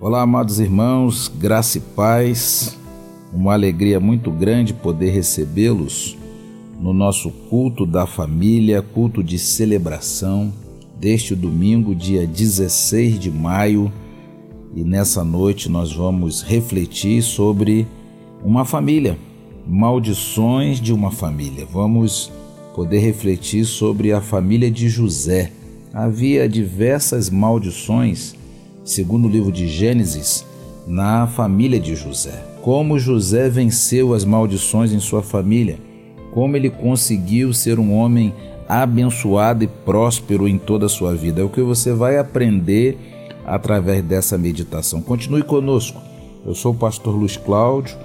Olá, amados irmãos, graça e paz. Uma alegria muito grande poder recebê-los no nosso culto da família, culto de celebração deste domingo, dia 16 de maio. E nessa noite nós vamos refletir sobre uma família, maldições de uma família. Vamos poder refletir sobre a família de José. Havia diversas maldições segundo o livro de Gênesis, na família de José. Como José venceu as maldições em sua família, como ele conseguiu ser um homem abençoado e próspero em toda a sua vida. É o que você vai aprender através dessa meditação. Continue conosco. Eu sou o pastor Luiz Cláudio,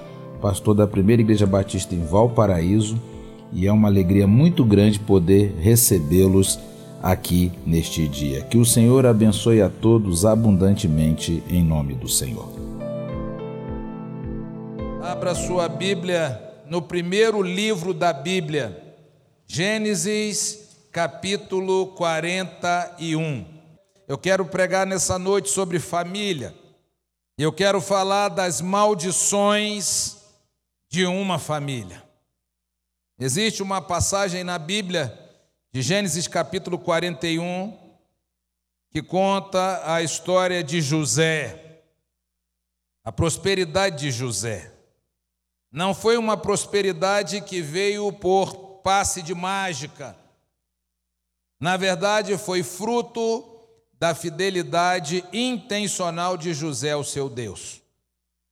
pastor da Primeira Igreja Batista em Valparaíso, e é uma alegria muito grande poder recebê-los aqui neste dia. Que o Senhor abençoe a todos abundantemente em nome do Senhor. Abra sua Bíblia no primeiro livro da Bíblia, Gênesis, capítulo 41. Eu quero pregar nessa noite sobre família. Eu quero falar das maldições de uma família. Existe uma passagem na Bíblia de Gênesis capítulo 41, que conta a história de José, a prosperidade de José. Não foi uma prosperidade que veio por passe de mágica. Na verdade, foi fruto da fidelidade intencional de José ao seu Deus.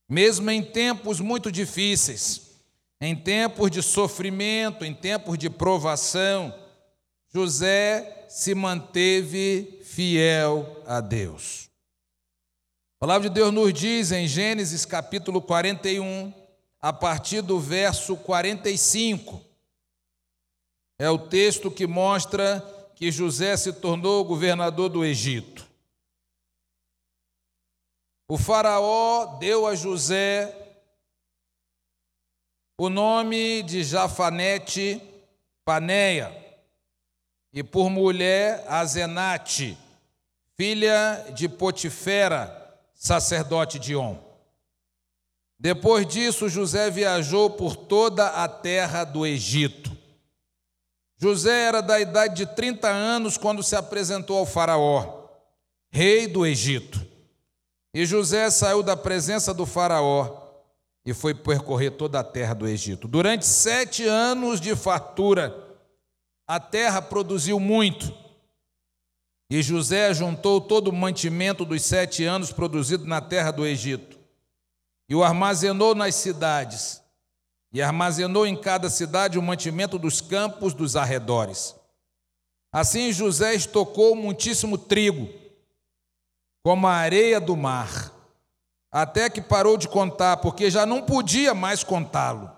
Mesmo em tempos muito difíceis, em tempos de sofrimento, em tempos de provação, José se manteve fiel a Deus. A palavra de Deus nos diz em Gênesis capítulo 41, a partir do verso 45. É o texto que mostra que José se tornou governador do Egito. O Faraó deu a José o nome de Jafanete Paneia e por mulher a Zenate, filha de Potifera, sacerdote de On. Depois disso, José viajou por toda a terra do Egito. José era da idade de 30 anos quando se apresentou ao Faraó, rei do Egito. E José saiu da presença do Faraó e foi percorrer toda a terra do Egito. Durante sete anos de fartura, a terra produziu muito. E José juntou todo o mantimento dos sete anos produzido na terra do Egito e o armazenou nas cidades, e armazenou em cada cidade o mantimento dos campos dos arredores. Assim José estocou muitíssimo trigo, como a areia do mar, até que parou de contar, porque já não podia mais contá-lo.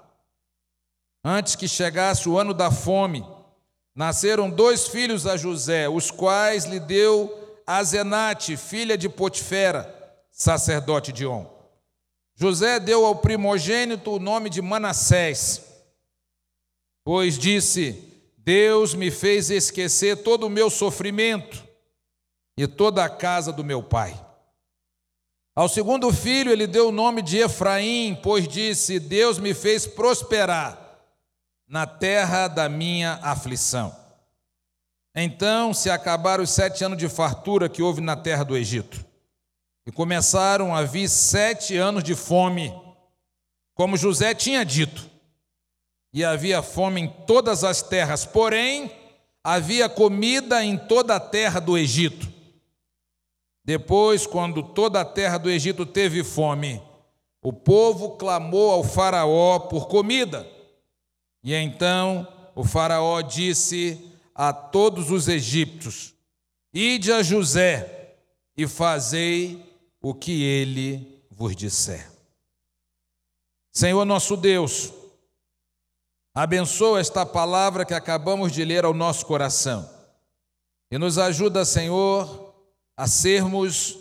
Antes que chegasse o ano da fome, Nasceram dois filhos a José, os quais lhe deu Azenate, filha de Potifera, sacerdote de On. José deu ao primogênito o nome de Manassés, pois disse: Deus me fez esquecer todo o meu sofrimento e toda a casa do meu pai. Ao segundo filho ele deu o nome de Efraim, pois disse: Deus me fez prosperar na terra da minha aflição. Então se acabaram os sete anos de fartura que houve na terra do Egito, e começaram a vir sete anos de fome, como José tinha dito, e havia fome em todas as terras, porém havia comida em toda a terra do Egito. Depois, quando toda a terra do Egito teve fome, o povo clamou ao Faraó por comida. E então o Faraó disse a todos os egípcios: Ide a José e fazei o que ele vos disser. Senhor nosso Deus, abençoa esta palavra que acabamos de ler ao nosso coração e nos ajuda, Senhor, a sermos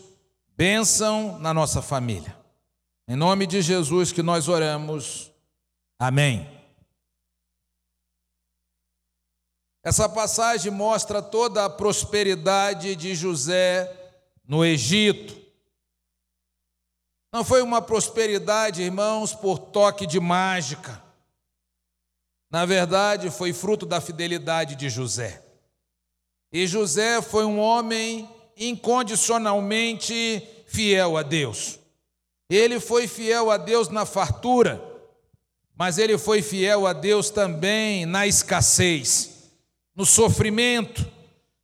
bênção na nossa família. Em nome de Jesus que nós oramos. Amém. Essa passagem mostra toda a prosperidade de José no Egito. Não foi uma prosperidade, irmãos, por toque de mágica. Na verdade, foi fruto da fidelidade de José. E José foi um homem incondicionalmente fiel a Deus. Ele foi fiel a Deus na fartura, mas ele foi fiel a Deus também na escassez, no sofrimento,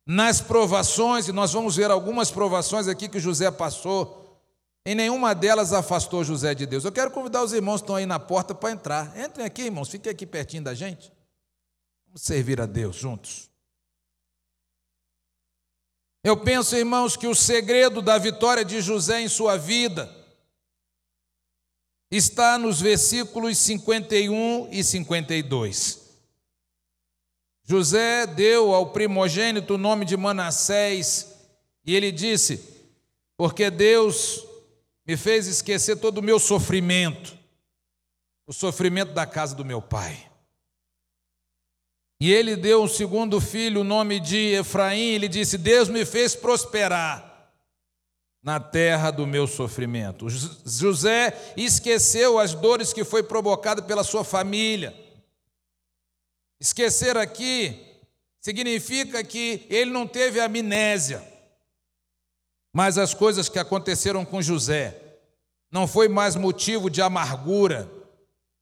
nas provações, e nós vamos ver algumas provações aqui que José passou. Em nenhuma delas afastou José de Deus. Eu quero convidar os irmãos que estão aí na porta para entrar. Entrem aqui, irmãos, fiquem aqui pertinho da gente. Vamos servir a Deus juntos. Eu penso, irmãos, que o segredo da vitória de José em sua vida está nos versículos 51 e 52. José deu ao primogênito o nome de Manassés e ele disse: Porque Deus me fez esquecer todo o meu sofrimento, o sofrimento da casa do meu pai. E ele deu um segundo filho o nome de Efraim, ele disse: Deus me fez prosperar na terra do meu sofrimento. José esqueceu as dores que foi provocado pela sua família. Esquecer aqui significa que ele não teve amnésia, mas as coisas que aconteceram com José não foi mais motivo de amargura.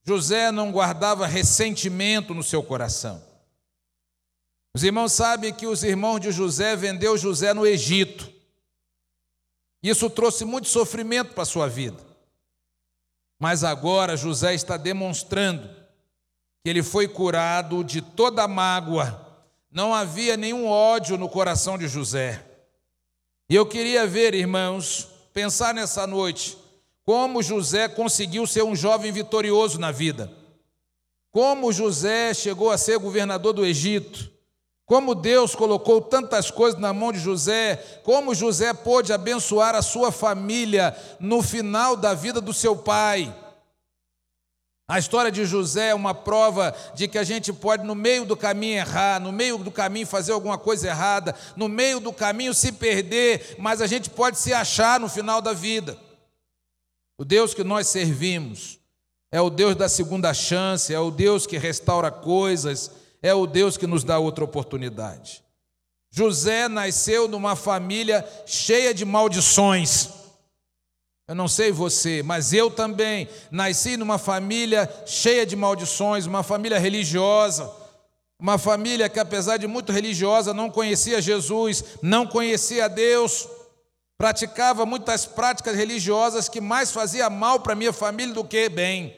José não guardava ressentimento no seu coração. Os irmãos sabem que os irmãos de José vendeu José no Egito. Isso trouxe muito sofrimento para a sua vida. Mas agora José está demonstrando que ele foi curado de toda mágoa. Não havia nenhum ódio no coração de José. E eu queria ver, irmãos, pensar nessa noite, como José conseguiu ser um jovem vitorioso na vida. Como José chegou a ser governador do Egito. Como Deus colocou tantas coisas na mão de José, como José pôde abençoar a sua família no final da vida do seu pai. A história de José é uma prova de que a gente pode, no meio do caminho, errar, no meio do caminho, fazer alguma coisa errada, no meio do caminho, se perder, mas a gente pode se achar no final da vida. O Deus que nós servimos é o Deus da segunda chance, é o Deus que restaura coisas é o Deus que nos dá outra oportunidade. José nasceu numa família cheia de maldições. Eu não sei você, mas eu também nasci numa família cheia de maldições, uma família religiosa, uma família que, apesar de muito religiosa, não conhecia Jesus, não conhecia Deus, praticava muitas práticas religiosas que mais fazia mal para minha família do que bem.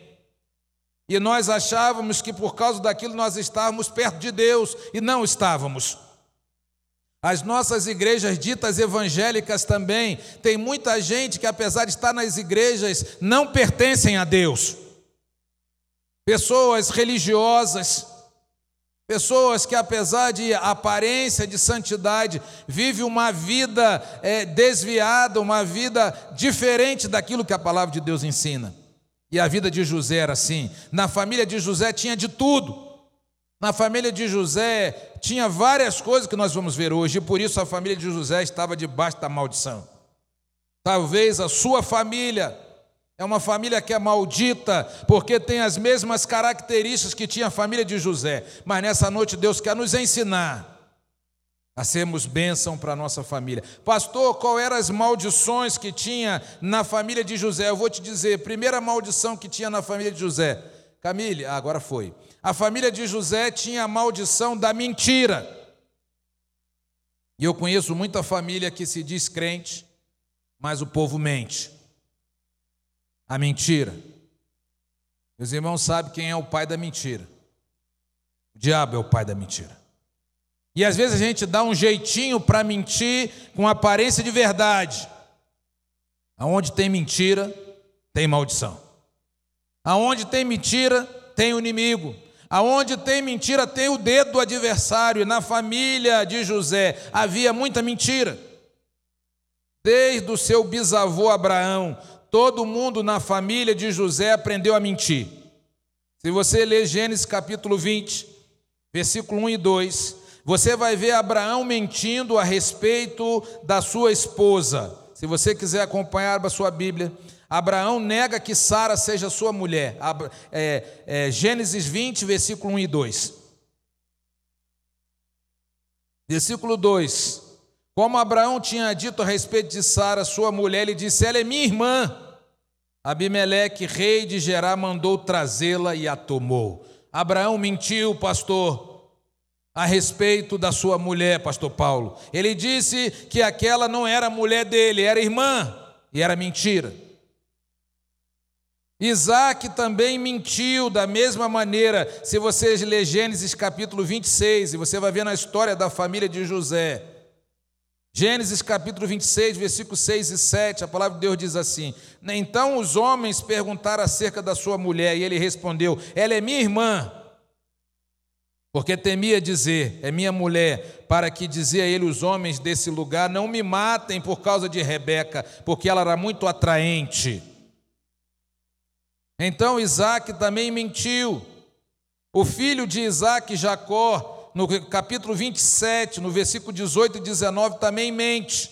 E nós achávamos que por causa daquilo nós estávamos perto de Deus e não estávamos. As nossas igrejas ditas evangélicas também, tem muita gente que, apesar de estar nas igrejas, não pertencem a Deus. Pessoas religiosas, pessoas que, apesar de aparência de santidade, vivem uma vida é, desviada, uma vida diferente daquilo que a palavra de Deus ensina. E a vida de José era assim. Na família de José tinha de tudo. Na família de José tinha várias coisas que nós vamos ver hoje, e por isso a família de José estava debaixo da maldição. Talvez a sua família é uma família que é maldita, porque tem as mesmas características que tinha a família de José. Mas nessa noite Deus quer nos ensinar a sermos bênção para a nossa família. Pastor, qual eram as maldições que tinha na família de José? Eu vou te dizer, primeira maldição que tinha na família de José. Camille, agora foi. A família de José tinha a maldição da mentira. E eu conheço muita família que se diz crente, mas o povo mente. A mentira. Meus irmãos sabem quem é o pai da mentira. O diabo é o pai da mentira. E às vezes a gente dá um jeitinho para mentir com aparência de verdade. Aonde tem mentira, tem maldição. Aonde tem mentira, tem o inimigo. Aonde tem mentira, tem o dedo do adversário. E na família de José havia muita mentira. Desde o seu bisavô Abraão, todo mundo na família de José aprendeu a mentir. Se você ler Gênesis capítulo 20, versículo 1 e 2, você vai ver Abraão mentindo a respeito da sua esposa, Se você quiser acompanhar a sua Bíblia, Abraão nega que Sara seja sua mulher. É, é, Gênesis 20, versículo 1 e 2. Versículo 2: Como Abraão tinha dito a respeito de Sara, sua mulher, ele disse: Ela é minha irmã. Abimeleque, rei de Gerá, mandou trazê-la e a tomou. Abraão mentiu, pastor, a respeito da sua mulher, pastor Paulo. Ele disse que aquela não era mulher dele, era irmã, e era mentira. Isaac também mentiu da mesma maneira. Se você ler Gênesis capítulo 26, e você vai ver na história da família de José. Gênesis capítulo 26, versículos 6 e 7, a palavra de Deus diz assim: Então os homens perguntaram acerca da sua mulher, e ele respondeu: Ela é minha irmã. Porque temia dizer, é minha mulher, para que dizia ele os homens desse lugar: Não me matem por causa de Rebeca, porque ela era muito atraente. Então Isaac também mentiu. O filho de Isaac, Jacó, no capítulo 27, no versículo 18 e 19, também mente.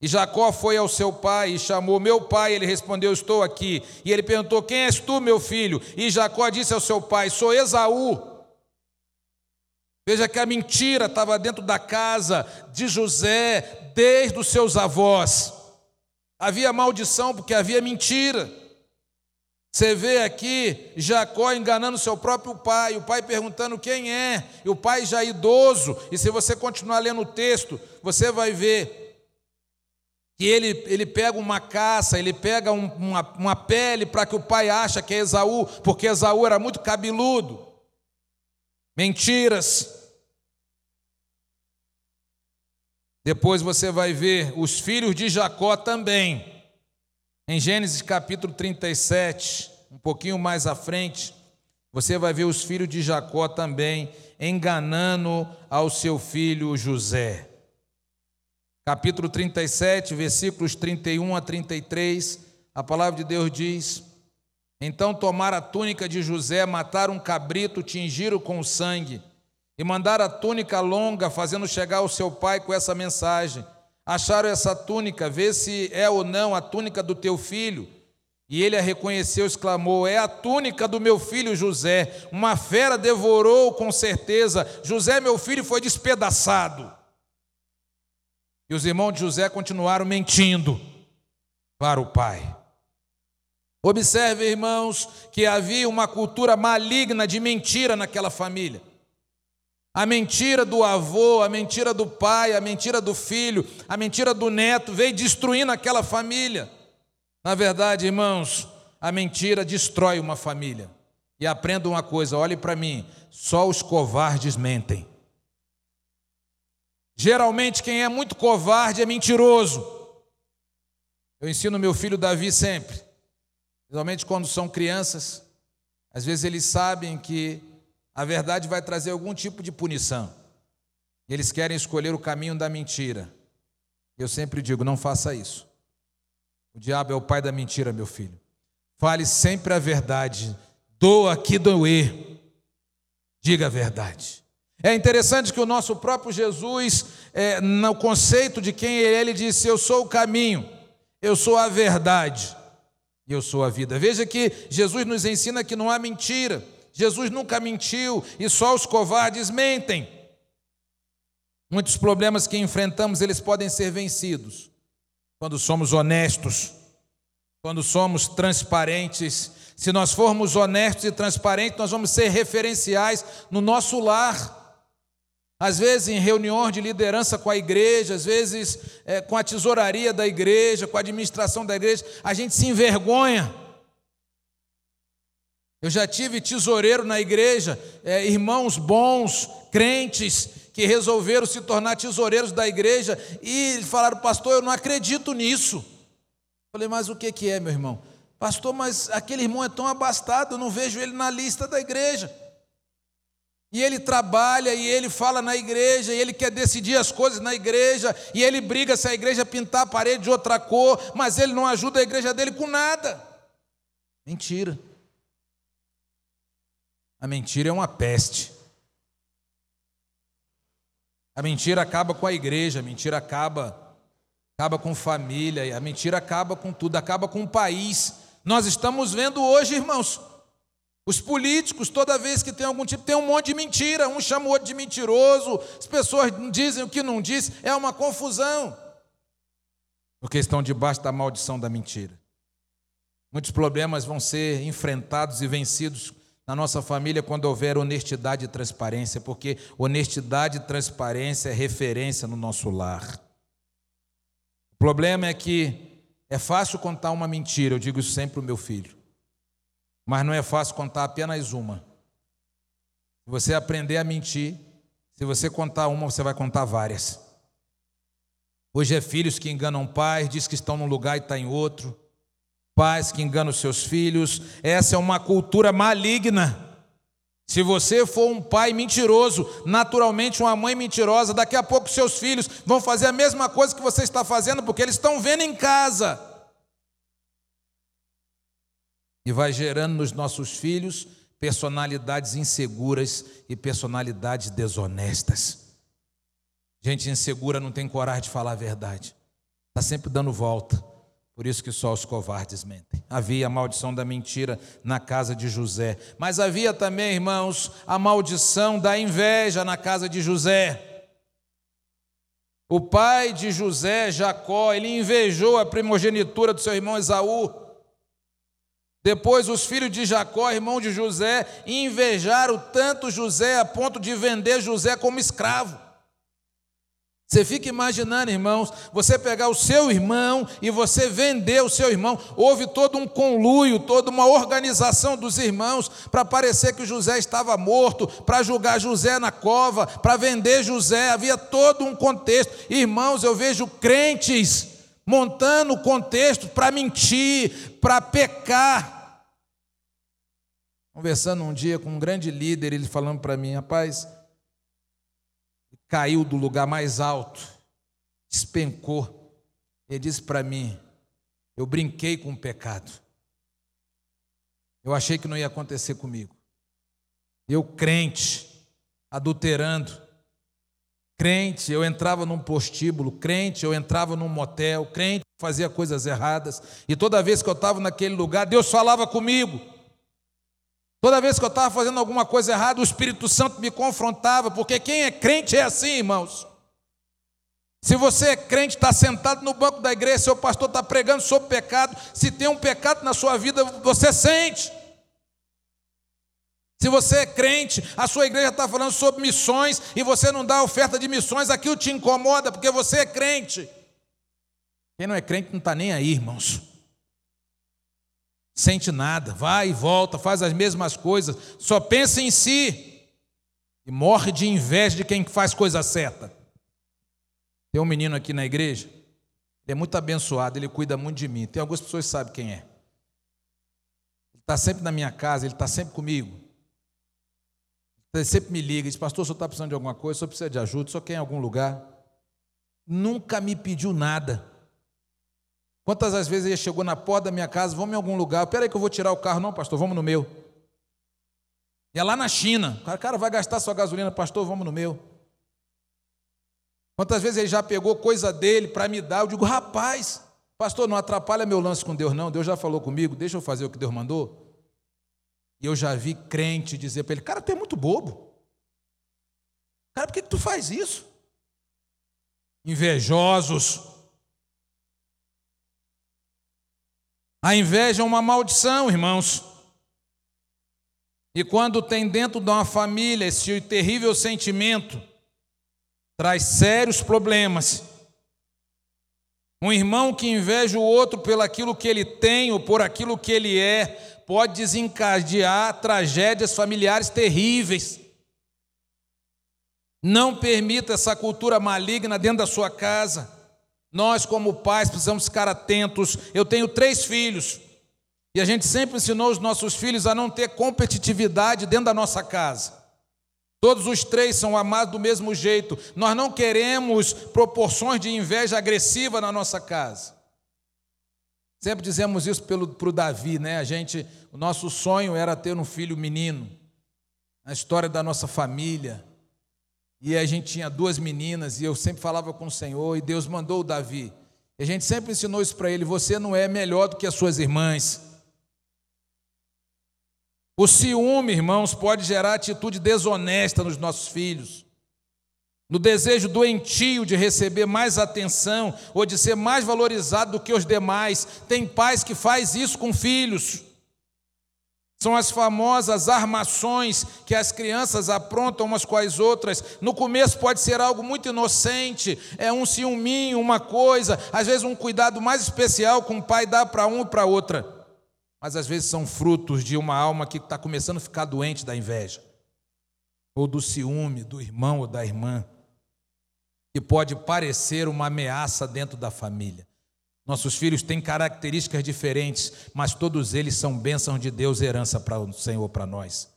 E Jacó foi ao seu pai e chamou meu pai, ele respondeu: Estou aqui. E ele perguntou: Quem és tu, meu filho? E Jacó disse ao seu pai: Sou Esaú. Veja que a mentira estava dentro da casa de José desde os seus avós. Havia maldição porque havia mentira. Você vê aqui Jacó enganando seu próprio pai, o pai perguntando quem é, e o pai já idoso. E se você continuar lendo o texto, você vai ver que ele, ele pega uma caça, ele pega um, uma, uma pele para que o pai acha que é Esaú, porque Esaú era muito cabeludo. Mentiras. Depois você vai ver os filhos de Jacó também. Em Gênesis capítulo 37, um pouquinho mais à frente, você vai ver os filhos de Jacó também enganando ao seu filho José. Capítulo 37, versículos 31 a 33, a palavra de Deus diz: Então tomaram a túnica de José, mataram um cabrito, tingiram com sangue, e mandaram a túnica longa, fazendo chegar ao seu pai com essa mensagem: acharam essa túnica, vê se é ou não a túnica do teu filho. E ele a reconheceu, exclamou: É a túnica do meu filho José. Uma fera devorou com certeza. José, meu filho, foi despedaçado. E os irmãos de José continuaram mentindo para o pai. Observe, irmãos, que havia uma cultura maligna de mentira naquela família. A mentira do avô, a mentira do pai, a mentira do filho, a mentira do neto veio destruindo aquela família. Na verdade, irmãos, a mentira destrói uma família. E aprenda uma coisa, olhe para mim, só os covardes mentem. Geralmente quem é muito covarde é mentiroso. Eu ensino meu filho Davi sempre, principalmente quando são crianças, às vezes eles sabem que a verdade vai trazer algum tipo de punição. Eles querem escolher o caminho da mentira. Eu sempre digo: não faça isso. O diabo é o pai da mentira, meu filho. Fale sempre a verdade. Doa que doer. Diga a verdade. É interessante que o nosso próprio Jesus, é, no conceito de quem ele é, ele disse: Eu sou o caminho, eu sou a verdade eu sou a vida. Veja que Jesus nos ensina que não há mentira. Jesus nunca mentiu e só os covardes mentem. Muitos problemas que enfrentamos, eles podem ser vencidos quando somos honestos, quando somos transparentes. Se nós formos honestos e transparentes, nós vamos ser referenciais no nosso lar. Às vezes em reuniões de liderança com a igreja, às vezes é, com a tesouraria da igreja, com a administração da igreja, a gente se envergonha eu já tive tesoureiro na igreja, é, irmãos bons, crentes, que resolveram se tornar tesoureiros da igreja e falaram, pastor, eu não acredito nisso. Falei, mas o que, que é, meu irmão? Pastor, mas aquele irmão é tão abastado, eu não vejo ele na lista da igreja. E ele trabalha, e ele fala na igreja, e ele quer decidir as coisas na igreja, e ele briga se a igreja pintar a parede de outra cor, mas ele não ajuda a igreja dele com nada. Mentira. A mentira é uma peste. A mentira acaba com a igreja, a mentira acaba acaba com família, a mentira acaba com tudo, acaba com o país. Nós estamos vendo hoje, irmãos, os políticos, toda vez que tem algum tipo, tem um monte de mentira, um chama o outro de mentiroso, as pessoas dizem o que não diz, é uma confusão. Porque estão debaixo da maldição da mentira. Muitos problemas vão ser enfrentados e vencidos na nossa família quando houver honestidade e transparência, porque honestidade e transparência é referência no nosso lar. O problema é que é fácil contar uma mentira, eu digo isso sempre para o meu filho, mas não é fácil contar apenas uma. Se você aprender a mentir, se você contar uma, você vai contar várias. Hoje é filhos que enganam pais, diz que estão num lugar e está em outro. Pais que enganam seus filhos. Essa é uma cultura maligna. Se você for um pai mentiroso, naturalmente uma mãe mentirosa, daqui a pouco seus filhos vão fazer a mesma coisa que você está fazendo, porque eles estão vendo em casa. E vai gerando nos nossos filhos personalidades inseguras e personalidades desonestas. Gente insegura não tem coragem de falar a verdade, está sempre dando volta. Por isso que só os covardes mentem. Havia a maldição da mentira na casa de José, mas havia também, irmãos, a maldição da inveja na casa de José. O pai de José, Jacó, ele invejou a primogenitura do seu irmão Esaú. Depois, os filhos de Jacó, irmão de José, invejaram tanto José a ponto de vender José como escravo. Você fica imaginando, irmãos, você pegar o seu irmão e você vender o seu irmão. Houve todo um conluio, toda uma organização dos irmãos para parecer que José estava morto, para julgar José na cova, para vender José. Havia todo um contexto. Irmãos, eu vejo crentes montando o contexto para mentir, para pecar. Conversando um dia com um grande líder, ele falando para mim, rapaz caiu do lugar mais alto, despencou. Ele disse para mim: Eu brinquei com o pecado. Eu achei que não ia acontecer comigo. Eu, crente, adulterando, crente, eu entrava num postíbulo, crente, eu entrava num motel, crente, fazia coisas erradas, e toda vez que eu estava naquele lugar, Deus falava comigo. Toda vez que eu estava fazendo alguma coisa errada, o Espírito Santo me confrontava, porque quem é crente é assim, irmãos. Se você é crente, está sentado no banco da igreja, seu pastor está pregando sobre pecado, se tem um pecado na sua vida, você sente. Se você é crente, a sua igreja está falando sobre missões e você não dá oferta de missões, aquilo te incomoda, porque você é crente. Quem não é crente não está nem aí, irmãos sente nada, vai e volta, faz as mesmas coisas, só pensa em si e morre de inveja de quem faz coisa certa. Tem um menino aqui na igreja, ele é muito abençoado, ele cuida muito de mim. Tem algumas pessoas que sabem quem é. Ele está sempre na minha casa, ele está sempre comigo. Ele sempre me liga, diz, pastor, o senhor está precisando de alguma coisa, o senhor precisa de ajuda, o senhor quer em algum lugar. Nunca me pediu nada. Quantas as vezes ele chegou na porta da minha casa, vamos em algum lugar, peraí que eu vou tirar o carro, não, pastor, vamos no meu. E é lá na China, o cara, cara vai gastar sua gasolina, pastor, vamos no meu. Quantas vezes ele já pegou coisa dele para me dar, eu digo, rapaz, pastor, não atrapalha meu lance com Deus, não, Deus já falou comigo, deixa eu fazer o que Deus mandou. E eu já vi crente dizer para ele, cara, tu é muito bobo. Cara, por que, que tu faz isso? Invejosos A inveja é uma maldição, irmãos. E quando tem dentro de uma família esse terrível sentimento, traz sérios problemas. Um irmão que inveja o outro pelo aquilo que ele tem ou por aquilo que ele é, pode desencadear tragédias familiares terríveis. Não permita essa cultura maligna dentro da sua casa. Nós, como pais, precisamos ficar atentos. Eu tenho três filhos. E a gente sempre ensinou os nossos filhos a não ter competitividade dentro da nossa casa. Todos os três são amados do mesmo jeito. Nós não queremos proporções de inveja agressiva na nossa casa. Sempre dizemos isso para o Davi, né? A gente, o nosso sonho era ter um filho menino. A história da nossa família. E a gente tinha duas meninas, e eu sempre falava com o Senhor, e Deus mandou o Davi. E a gente sempre ensinou isso para ele: você não é melhor do que as suas irmãs. O ciúme, irmãos, pode gerar atitude desonesta nos nossos filhos. No desejo doentio de receber mais atenção ou de ser mais valorizado do que os demais. Tem pais que faz isso com filhos. São as famosas armações que as crianças aprontam umas com as outras. No começo pode ser algo muito inocente, é um ciúminho, uma coisa, às vezes um cuidado mais especial que um pai dá para um e para outra. Mas às vezes são frutos de uma alma que está começando a ficar doente da inveja, ou do ciúme do irmão ou da irmã, que pode parecer uma ameaça dentro da família. Nossos filhos têm características diferentes, mas todos eles são bênçãos de Deus, herança para o Senhor, para nós.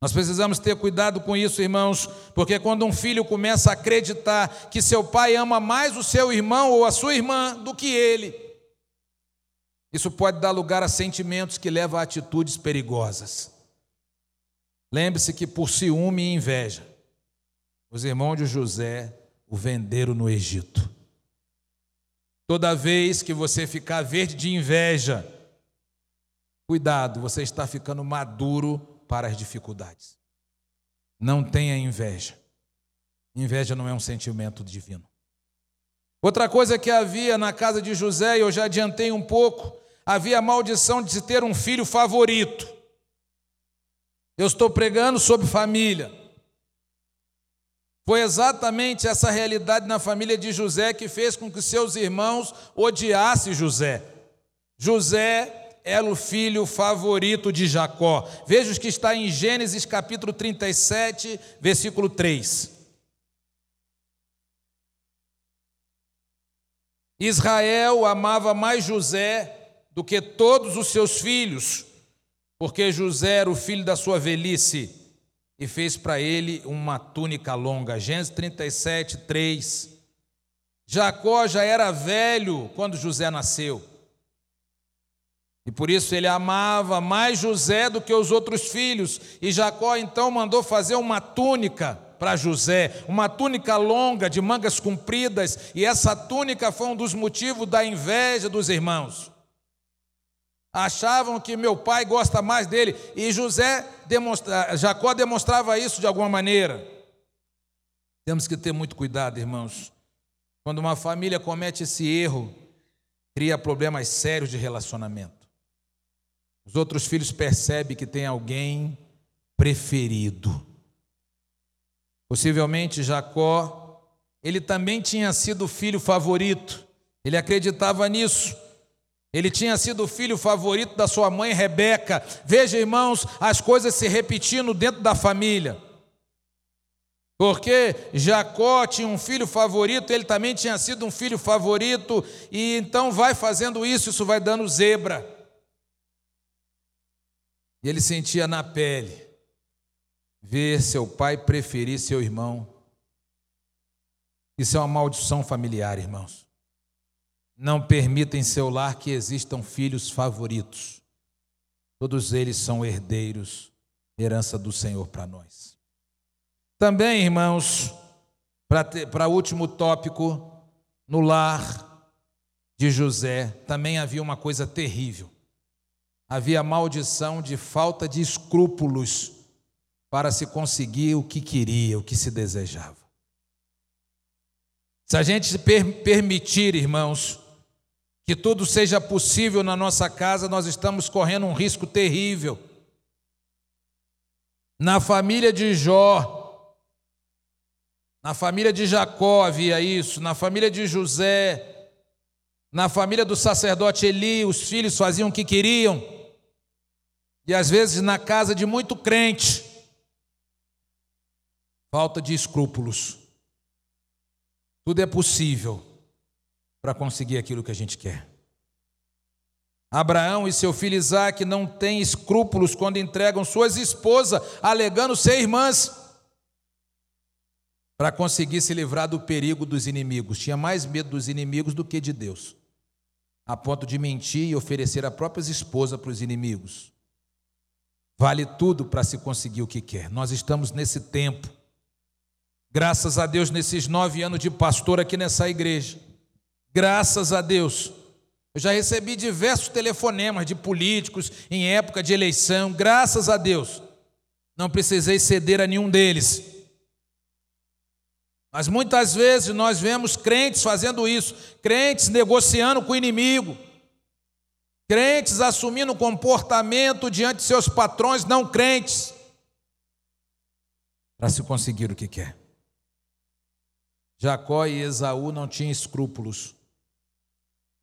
Nós precisamos ter cuidado com isso, irmãos, porque quando um filho começa a acreditar que seu pai ama mais o seu irmão ou a sua irmã do que ele, isso pode dar lugar a sentimentos que levam a atitudes perigosas. Lembre-se que por ciúme e inveja, os irmãos de José o venderam no Egito. Toda vez que você ficar verde de inveja, cuidado, você está ficando maduro para as dificuldades. Não tenha inveja. Inveja não é um sentimento divino. Outra coisa que havia na casa de José, e eu já adiantei um pouco, havia a maldição de se ter um filho favorito. Eu estou pregando sobre família. Foi exatamente essa realidade na família de José que fez com que seus irmãos odiassem José. José era o filho favorito de Jacó. Veja o que está em Gênesis capítulo 37, versículo 3. Israel amava mais José do que todos os seus filhos, porque José era o filho da sua velhice e fez para ele uma túnica longa. Gênesis 37, 3. Jacó já era velho quando José nasceu. E por isso ele amava mais José do que os outros filhos. E Jacó então mandou fazer uma túnica para José, uma túnica longa de mangas compridas, e essa túnica foi um dos motivos da inveja dos irmãos achavam que meu pai gosta mais dele, e José demonstra, Jacó demonstrava isso de alguma maneira. Temos que ter muito cuidado, irmãos. Quando uma família comete esse erro, cria problemas sérios de relacionamento. Os outros filhos percebem que tem alguém preferido. Possivelmente Jacó, ele também tinha sido o filho favorito. Ele acreditava nisso. Ele tinha sido o filho favorito da sua mãe Rebeca. Veja, irmãos, as coisas se repetindo dentro da família. Porque Jacó tinha um filho favorito, ele também tinha sido um filho favorito, e então vai fazendo isso, isso vai dando zebra. E ele sentia na pele ver seu pai preferir seu irmão. Isso é uma maldição familiar, irmãos. Não permita em seu lar que existam filhos favoritos. Todos eles são herdeiros, herança do Senhor para nós. Também, irmãos, para o último tópico, no lar de José também havia uma coisa terrível. Havia maldição de falta de escrúpulos para se conseguir o que queria, o que se desejava. Se a gente permitir, irmãos, que tudo seja possível na nossa casa, nós estamos correndo um risco terrível. Na família de Jó, na família de Jacó havia isso, na família de José, na família do sacerdote Eli, os filhos faziam o que queriam, e às vezes na casa de muito crente, falta de escrúpulos. Tudo é possível para conseguir aquilo que a gente quer. Abraão e seu filho Isaac não têm escrúpulos quando entregam suas esposas, alegando ser irmãs, para conseguir se livrar do perigo dos inimigos. Tinha mais medo dos inimigos do que de Deus, a ponto de mentir e oferecer a própria esposa para os inimigos. Vale tudo para se conseguir o que quer. Nós estamos nesse tempo. Graças a Deus, nesses nove anos de pastor aqui nessa igreja Graças a Deus. Eu já recebi diversos telefonemas de políticos em época de eleição, graças a Deus. Não precisei ceder a nenhum deles. Mas muitas vezes nós vemos crentes fazendo isso, crentes negociando com o inimigo, crentes assumindo comportamento diante de seus patrões não crentes, para se conseguir o que quer. Jacó e Esaú não tinham escrúpulos.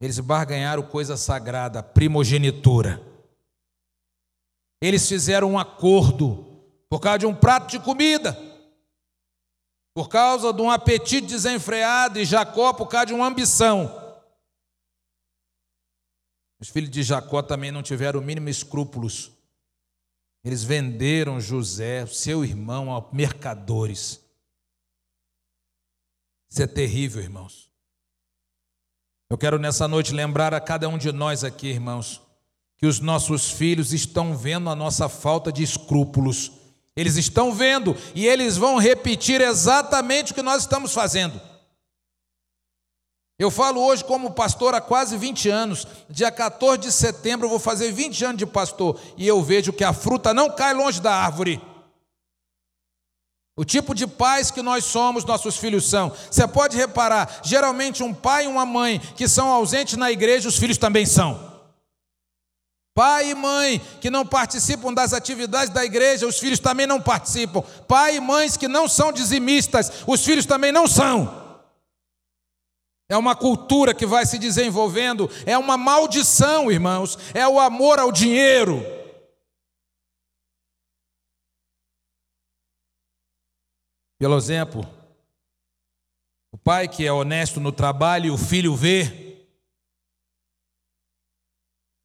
Eles barganharam coisa sagrada, primogenitura. Eles fizeram um acordo por causa de um prato de comida, por causa de um apetite desenfreado, e Jacó por causa de uma ambição. Os filhos de Jacó também não tiveram o mínimo escrúpulos. Eles venderam José, seu irmão, a mercadores. Isso é terrível, irmãos. Eu quero nessa noite lembrar a cada um de nós aqui, irmãos, que os nossos filhos estão vendo a nossa falta de escrúpulos. Eles estão vendo e eles vão repetir exatamente o que nós estamos fazendo. Eu falo hoje como pastor há quase 20 anos. Dia 14 de setembro eu vou fazer 20 anos de pastor e eu vejo que a fruta não cai longe da árvore. O tipo de pais que nós somos, nossos filhos são. Você pode reparar, geralmente um pai e uma mãe que são ausentes na igreja, os filhos também são. Pai e mãe que não participam das atividades da igreja, os filhos também não participam. Pai e mães que não são dizimistas, os filhos também não são. É uma cultura que vai se desenvolvendo, é uma maldição, irmãos, é o amor ao dinheiro. Pelo exemplo, o pai que é honesto no trabalho e o filho vê.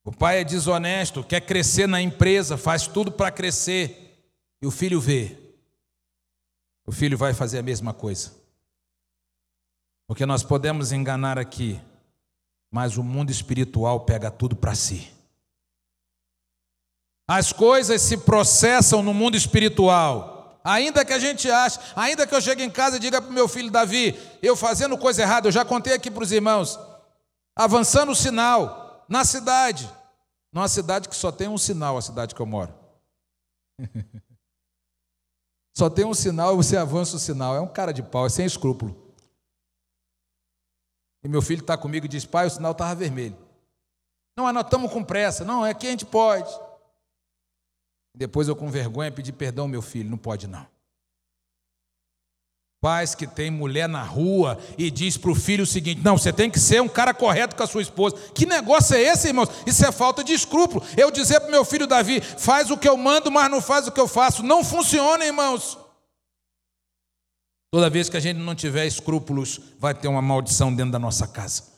O pai é desonesto, quer crescer na empresa, faz tudo para crescer e o filho vê. O filho vai fazer a mesma coisa. Porque nós podemos enganar aqui, mas o mundo espiritual pega tudo para si. As coisas se processam no mundo espiritual. Ainda que a gente ache, ainda que eu chegue em casa e diga para o meu filho Davi, eu fazendo coisa errada, eu já contei aqui para os irmãos, avançando o sinal na cidade, numa cidade que só tem um sinal, a cidade que eu moro. só tem um sinal você avança o sinal. É um cara de pau, é sem escrúpulo. E meu filho está comigo e diz: pai, o sinal estava vermelho. Não, nós estamos com pressa. Não, é que a gente pode. Depois eu com vergonha pedi perdão meu filho, não pode não. Pais que tem mulher na rua e diz para o filho o seguinte: não, você tem que ser um cara correto com a sua esposa. Que negócio é esse, irmãos? Isso é falta de escrúpulo. Eu dizer para o meu filho Davi: faz o que eu mando, mas não faz o que eu faço. Não funciona, irmãos. Toda vez que a gente não tiver escrúpulos, vai ter uma maldição dentro da nossa casa.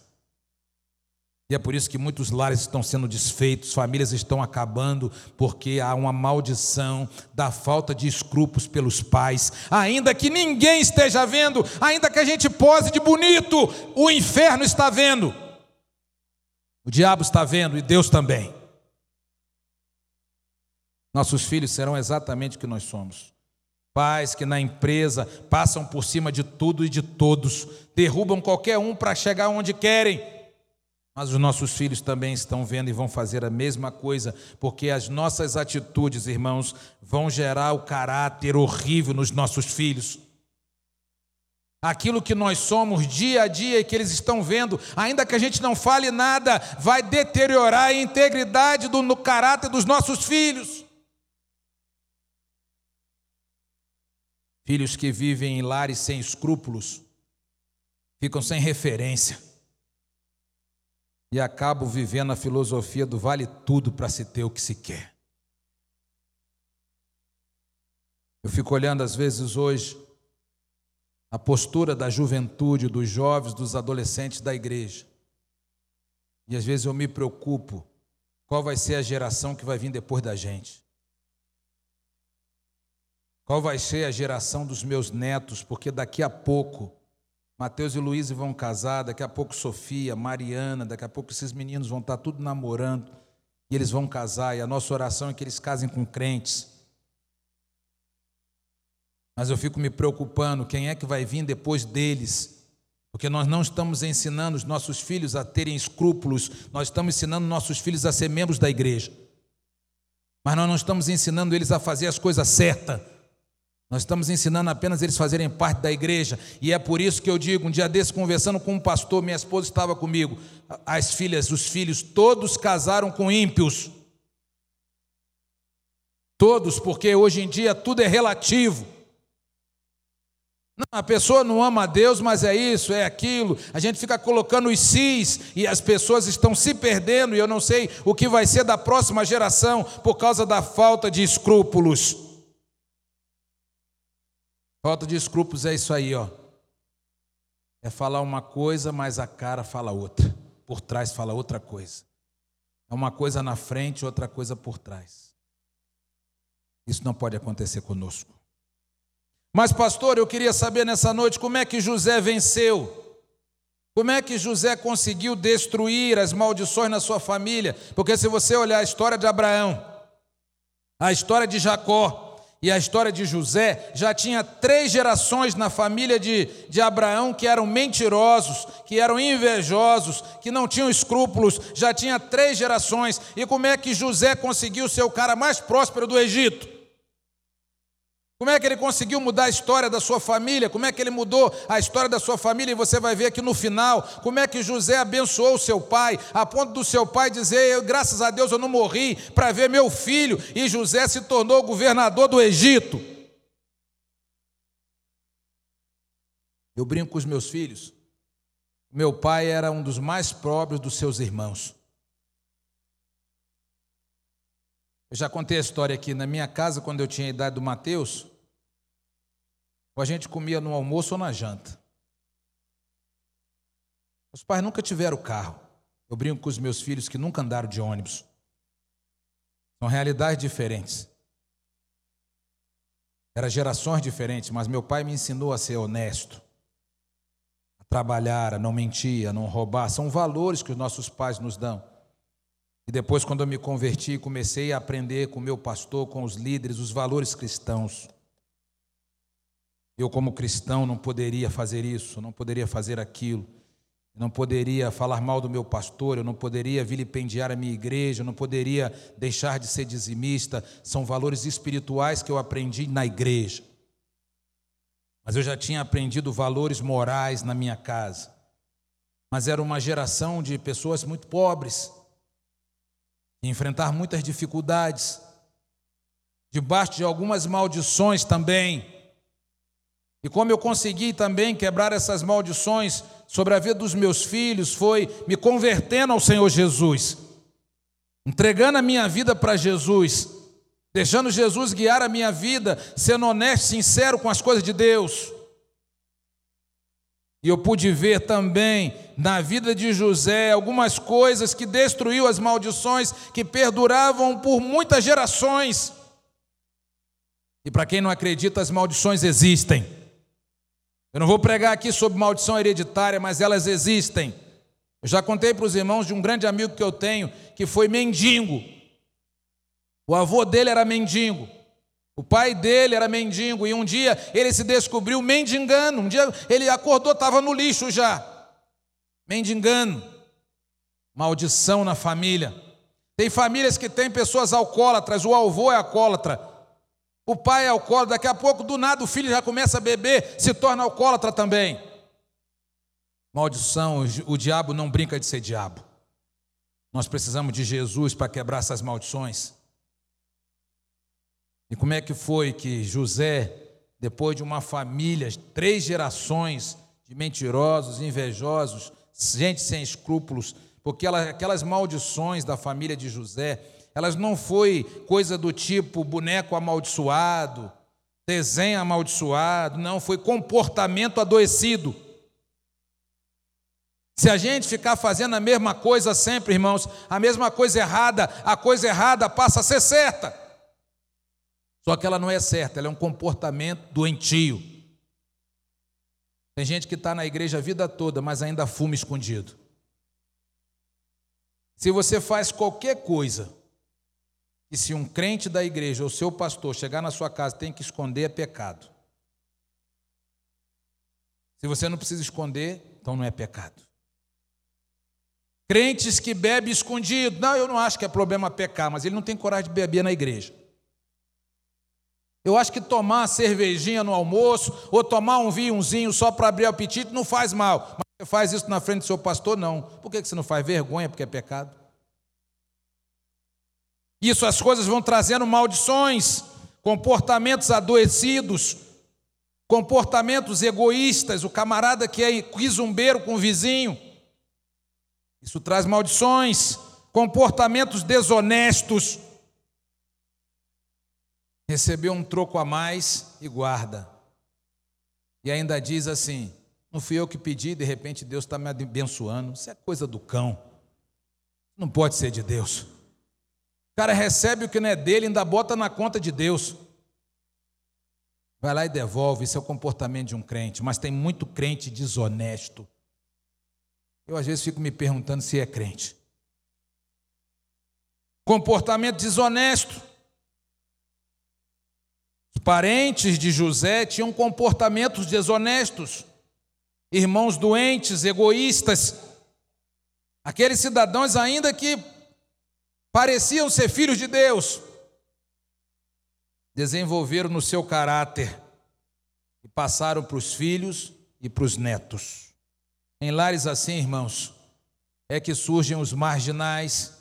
E é por isso que muitos lares estão sendo desfeitos, famílias estão acabando, porque há uma maldição da falta de escrúpulos pelos pais. Ainda que ninguém esteja vendo, ainda que a gente pose de bonito, o inferno está vendo. O diabo está vendo e Deus também. Nossos filhos serão exatamente o que nós somos. Pais que na empresa passam por cima de tudo e de todos, derrubam qualquer um para chegar onde querem mas os nossos filhos também estão vendo e vão fazer a mesma coisa, porque as nossas atitudes, irmãos, vão gerar o caráter horrível nos nossos filhos. Aquilo que nós somos dia a dia e que eles estão vendo, ainda que a gente não fale nada, vai deteriorar a integridade do no caráter dos nossos filhos. Filhos que vivem em lares sem escrúpulos, ficam sem referência e acabo vivendo a filosofia do vale tudo para se ter o que se quer. Eu fico olhando às vezes hoje a postura da juventude, dos jovens, dos adolescentes da igreja. E às vezes eu me preocupo qual vai ser a geração que vai vir depois da gente. Qual vai ser a geração dos meus netos, porque daqui a pouco Mateus e Luiz vão casar, daqui a pouco Sofia, Mariana, daqui a pouco esses meninos vão estar tudo namorando e eles vão casar, e a nossa oração é que eles casem com crentes. Mas eu fico me preocupando, quem é que vai vir depois deles? Porque nós não estamos ensinando os nossos filhos a terem escrúpulos, nós estamos ensinando nossos filhos a ser membros da igreja. Mas nós não estamos ensinando eles a fazer as coisas certas. Nós estamos ensinando apenas eles fazerem parte da igreja. E é por isso que eu digo: um dia desse, conversando com um pastor, minha esposa estava comigo. As filhas, os filhos, todos casaram com ímpios. Todos, porque hoje em dia tudo é relativo. Não, a pessoa não ama a Deus, mas é isso, é aquilo. A gente fica colocando os cis e as pessoas estão se perdendo, e eu não sei o que vai ser da próxima geração por causa da falta de escrúpulos. Falta de escrúpulos é isso aí, ó. É falar uma coisa, mas a cara fala outra. Por trás fala outra coisa. É uma coisa na frente, outra coisa por trás. Isso não pode acontecer conosco. Mas, pastor, eu queria saber nessa noite como é que José venceu. Como é que José conseguiu destruir as maldições na sua família? Porque se você olhar a história de Abraão, a história de Jacó e a história de José, já tinha três gerações na família de, de Abraão que eram mentirosos, que eram invejosos, que não tinham escrúpulos, já tinha três gerações. E como é que José conseguiu ser o cara mais próspero do Egito? Como é que ele conseguiu mudar a história da sua família? Como é que ele mudou a história da sua família? E você vai ver aqui no final como é que José abençoou o seu pai, a ponto do seu pai dizer: Graças a Deus eu não morri para ver meu filho. E José se tornou governador do Egito. Eu brinco com os meus filhos. Meu pai era um dos mais pobres dos seus irmãos. Eu já contei a história aqui na minha casa, quando eu tinha a idade do Mateus, ou a gente comia no almoço ou na janta. Os pais nunca tiveram carro. Eu brinco com os meus filhos que nunca andaram de ônibus. São realidades diferentes. Eram gerações diferentes, mas meu pai me ensinou a ser honesto, a trabalhar, a não mentir, a não roubar. São valores que os nossos pais nos dão. E depois, quando eu me converti, comecei a aprender com o meu pastor, com os líderes, os valores cristãos. Eu, como cristão, não poderia fazer isso, não poderia fazer aquilo, não poderia falar mal do meu pastor, eu não poderia vilipendiar a minha igreja, eu não poderia deixar de ser dizimista. São valores espirituais que eu aprendi na igreja. Mas eu já tinha aprendido valores morais na minha casa. Mas era uma geração de pessoas muito pobres enfrentar muitas dificuldades, debaixo de algumas maldições também. E como eu consegui também quebrar essas maldições sobre a vida dos meus filhos, foi me convertendo ao Senhor Jesus, entregando a minha vida para Jesus, deixando Jesus guiar a minha vida, sendo honesto, sincero com as coisas de Deus. E eu pude ver também na vida de José algumas coisas que destruiu as maldições que perduravam por muitas gerações. E para quem não acredita, as maldições existem. Eu não vou pregar aqui sobre maldição hereditária, mas elas existem. Eu já contei para os irmãos de um grande amigo que eu tenho que foi mendigo. O avô dele era mendigo. O pai dele era mendigo e um dia ele se descobriu mendigando. Um dia ele acordou, estava no lixo já. Mendigando. Maldição na família. Tem famílias que têm pessoas alcoólatras, o avô é alcoólatra. O pai é alcoólatra, daqui a pouco, do nada, o filho já começa a beber, se torna alcoólatra também. Maldição, o diabo não brinca de ser diabo. Nós precisamos de Jesus para quebrar essas maldições. E como é que foi que José, depois de uma família, três gerações de mentirosos, invejosos, gente sem escrúpulos, porque aquelas maldições da família de José, elas não foi coisa do tipo boneco amaldiçoado, desenho amaldiçoado, não, foi comportamento adoecido. Se a gente ficar fazendo a mesma coisa sempre, irmãos, a mesma coisa errada, a coisa errada passa a ser certa. Só que ela não é certa, ela é um comportamento doentio. Tem gente que está na igreja a vida toda, mas ainda fuma escondido. Se você faz qualquer coisa, e se um crente da igreja ou seu pastor chegar na sua casa tem que esconder, é pecado. Se você não precisa esconder, então não é pecado. Crentes que bebem escondido. Não, eu não acho que é problema pecar, mas ele não tem coragem de beber na igreja. Eu acho que tomar uma cervejinha no almoço ou tomar um vinhozinho só para abrir o apetite não faz mal. Mas você faz isso na frente do seu pastor? Não. Por que você não faz vergonha? Porque é pecado. Isso as coisas vão trazendo maldições, comportamentos adoecidos, comportamentos egoístas, o camarada que é quizumbeiro com o vizinho. Isso traz maldições, comportamentos desonestos, recebeu um troco a mais e guarda. E ainda diz assim: não fui eu que pedi, de repente Deus está me abençoando. Isso é coisa do cão. Não pode ser de Deus. O cara recebe o que não é dele, ainda bota na conta de Deus. Vai lá e devolve. Isso é o comportamento de um crente. Mas tem muito crente desonesto. Eu às vezes fico me perguntando se é crente. Comportamento desonesto parentes de José tinham comportamentos desonestos, irmãos doentes, egoístas, aqueles cidadãos ainda que pareciam ser filhos de Deus, desenvolveram no seu caráter e passaram para os filhos e para os netos. Em lares assim, irmãos, é que surgem os marginais,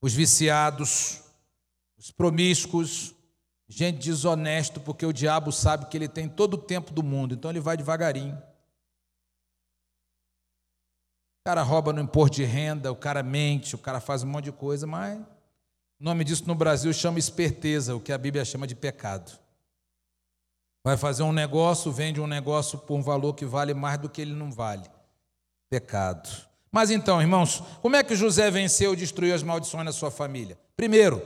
os viciados, os promíscuos, Gente desonesto, porque o diabo sabe que ele tem todo o tempo do mundo, então ele vai devagarinho. O cara rouba no imposto de renda, o cara mente, o cara faz um monte de coisa, mas o nome disso no Brasil chama esperteza, o que a Bíblia chama de pecado. Vai fazer um negócio, vende um negócio por um valor que vale mais do que ele não vale. Pecado. Mas então, irmãos, como é que José venceu e destruiu as maldições na sua família? Primeiro,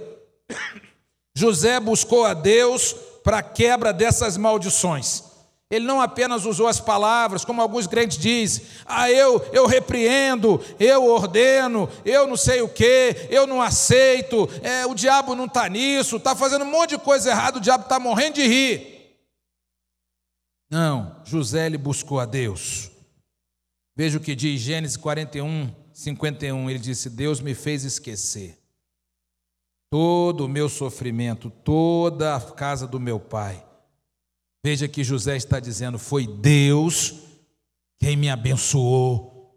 José buscou a Deus para a quebra dessas maldições. Ele não apenas usou as palavras, como alguns crentes dizem, ah, eu, eu repreendo, eu ordeno, eu não sei o que, eu não aceito, é, o diabo não está nisso, está fazendo um monte de coisa errada, o diabo está morrendo de rir. Não, José ele buscou a Deus. Veja o que diz Gênesis 41, 51. Ele disse: Deus me fez esquecer todo o meu sofrimento, toda a casa do meu pai. Veja que José está dizendo: foi Deus quem me abençoou.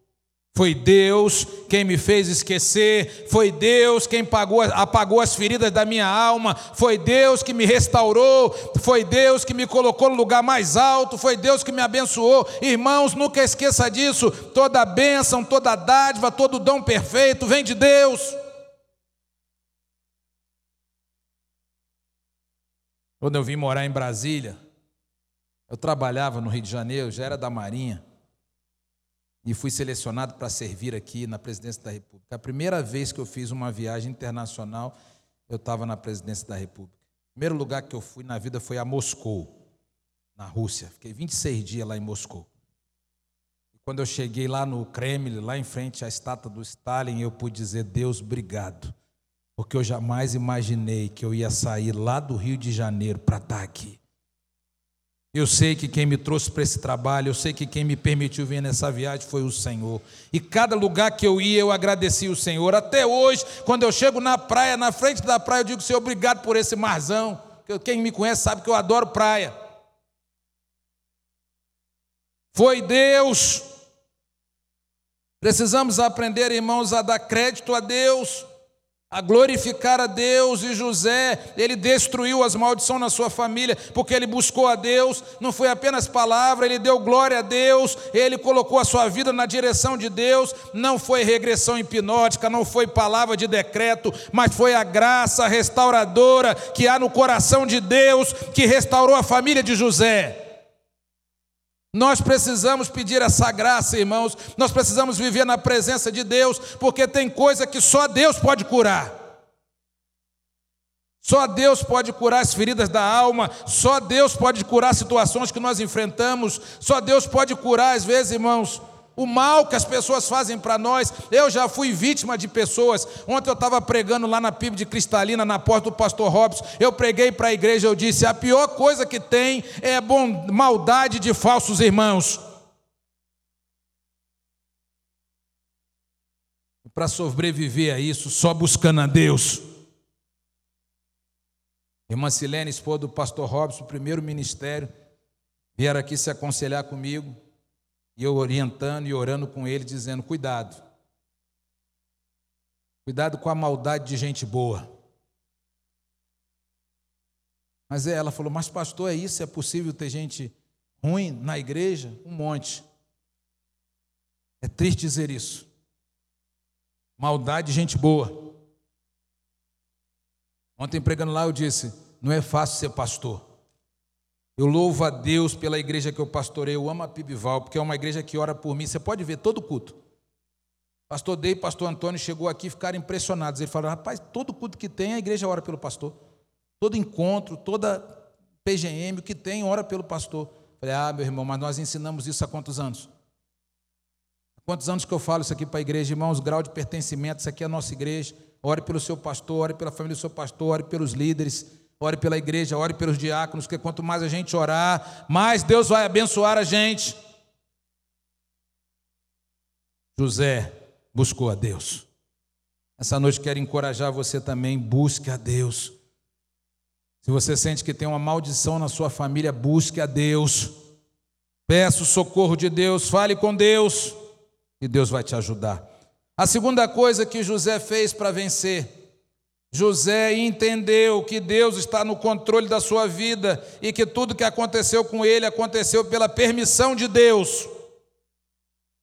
Foi Deus quem me fez esquecer, foi Deus quem pagou, apagou as feridas da minha alma, foi Deus que me restaurou, foi Deus que me colocou no lugar mais alto, foi Deus que me abençoou. Irmãos, nunca esqueça disso. Toda bênção, toda dádiva, todo dom perfeito vem de Deus. Quando eu vim morar em Brasília, eu trabalhava no Rio de Janeiro, já era da Marinha, e fui selecionado para servir aqui na presidência da República. A primeira vez que eu fiz uma viagem internacional, eu estava na presidência da República. O primeiro lugar que eu fui na vida foi a Moscou, na Rússia. Fiquei 26 dias lá em Moscou. E quando eu cheguei lá no Kremlin, lá em frente à estátua do Stalin, eu pude dizer: Deus, obrigado porque eu jamais imaginei que eu ia sair lá do Rio de Janeiro para estar tá aqui. Eu sei que quem me trouxe para esse trabalho, eu sei que quem me permitiu vir nessa viagem foi o Senhor. E cada lugar que eu ia, eu agradeci o Senhor. Até hoje, quando eu chego na praia, na frente da praia, eu digo, Senhor, obrigado por esse marzão. Quem me conhece sabe que eu adoro praia. Foi Deus. Precisamos aprender, irmãos, a dar crédito a Deus a glorificar a Deus, e José, ele destruiu as maldições na sua família, porque ele buscou a Deus, não foi apenas palavra, ele deu glória a Deus, ele colocou a sua vida na direção de Deus, não foi regressão hipnótica, não foi palavra de decreto, mas foi a graça restauradora que há no coração de Deus, que restaurou a família de José. Nós precisamos pedir essa graça, irmãos. Nós precisamos viver na presença de Deus, porque tem coisa que só Deus pode curar. Só Deus pode curar as feridas da alma, só Deus pode curar situações que nós enfrentamos, só Deus pode curar, às vezes, irmãos, o mal que as pessoas fazem para nós. Eu já fui vítima de pessoas. Ontem eu estava pregando lá na PIB de Cristalina, na porta do pastor Robson. Eu preguei para a igreja, eu disse: a pior coisa que tem é maldade de falsos irmãos. Para sobreviver a isso, só buscando a Deus. Irmã Silene, esposa do pastor Robson, primeiro ministério, vieram aqui se aconselhar comigo e eu orientando e orando com ele, dizendo: cuidado, cuidado com a maldade de gente boa. Mas ela falou: Mas, pastor, é isso? É possível ter gente ruim na igreja? Um monte. É triste dizer isso. Maldade de gente boa. Ontem pregando lá eu disse: Não é fácil ser pastor. Eu louvo a Deus pela igreja que eu pastorei. Eu amo a Pibival, porque é uma igreja que ora por mim. Você pode ver todo culto. Pastor Dei e pastor Antônio chegou aqui e ficaram impressionados. Ele falou: Rapaz, todo culto que tem, a igreja ora pelo pastor. Todo encontro, toda PGM, que tem, ora pelo pastor. Falei, ah, meu irmão, mas nós ensinamos isso há quantos anos? Há quantos anos que eu falo isso aqui para a igreja, irmãos? Grau de pertencimento, isso aqui é a nossa igreja. Ore pelo seu pastor, ore pela família do seu pastor, ore pelos líderes, ore pela igreja, ore pelos diáconos, porque quanto mais a gente orar, mais Deus vai abençoar a gente. José buscou a Deus. Essa noite quero encorajar você também, busque a Deus. Se você sente que tem uma maldição na sua família, busque a Deus. Peça o socorro de Deus, fale com Deus e Deus vai te ajudar. A segunda coisa que José fez para vencer, José entendeu que Deus está no controle da sua vida e que tudo que aconteceu com ele aconteceu pela permissão de Deus.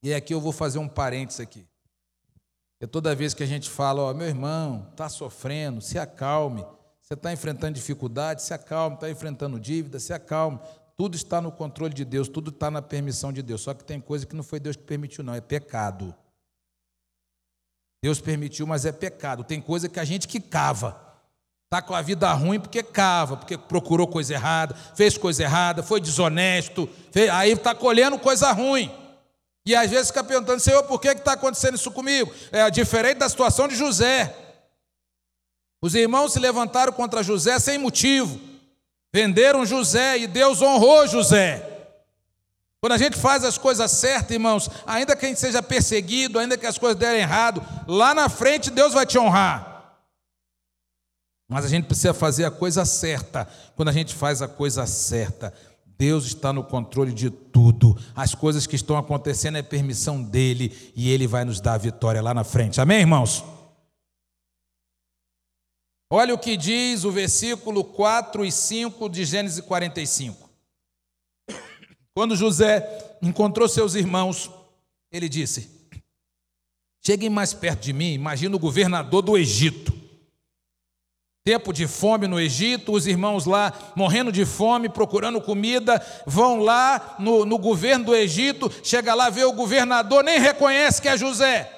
E aqui eu vou fazer um parênteses aqui. Porque toda vez que a gente fala, ó, meu irmão, está sofrendo, se acalme. Você está enfrentando dificuldade, se acalme, está enfrentando dívida, se acalme. Tudo está no controle de Deus, tudo está na permissão de Deus. Só que tem coisa que não foi Deus que permitiu, não, é pecado. Deus permitiu, mas é pecado. Tem coisa que a gente que cava. Está com a vida ruim porque cava, porque procurou coisa errada, fez coisa errada, foi desonesto, fez, aí está colhendo coisa ruim. E às vezes fica perguntando, Senhor, por que está acontecendo isso comigo? É diferente da situação de José. Os irmãos se levantaram contra José sem motivo. Venderam José e Deus honrou José. Quando a gente faz as coisas certas, irmãos, ainda que a gente seja perseguido, ainda que as coisas derem errado, lá na frente Deus vai te honrar. Mas a gente precisa fazer a coisa certa. Quando a gente faz a coisa certa, Deus está no controle de tudo. As coisas que estão acontecendo é permissão dele e ele vai nos dar a vitória lá na frente. Amém, irmãos? Olha o que diz o versículo 4 e 5 de Gênesis 45. Quando José encontrou seus irmãos, ele disse: Cheguem mais perto de mim, imagina o governador do Egito. Tempo de fome no Egito, os irmãos lá morrendo de fome, procurando comida, vão lá no, no governo do Egito, chega lá, vê o governador, nem reconhece que é José.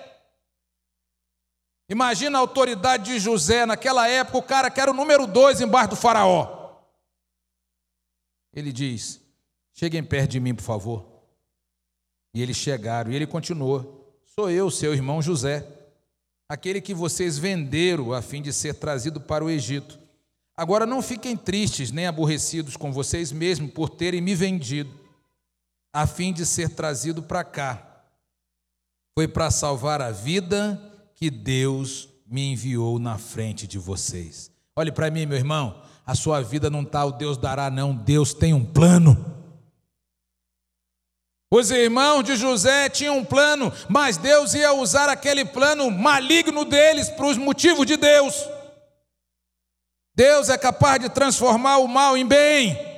Imagina a autoridade de José naquela época, o cara que era o número dois embaixo do faraó. Ele diz: Cheguem perto de mim, por favor. E eles chegaram, e ele continuou: Sou eu, seu irmão José, aquele que vocês venderam a fim de ser trazido para o Egito. Agora não fiquem tristes nem aborrecidos com vocês mesmos por terem me vendido, a fim de ser trazido para cá. Foi para salvar a vida que Deus me enviou na frente de vocês. Olhe para mim, meu irmão, a sua vida não está o Deus dará, não, Deus tem um plano. Os irmãos de José tinham um plano, mas Deus ia usar aquele plano maligno deles para os motivos de Deus. Deus é capaz de transformar o mal em bem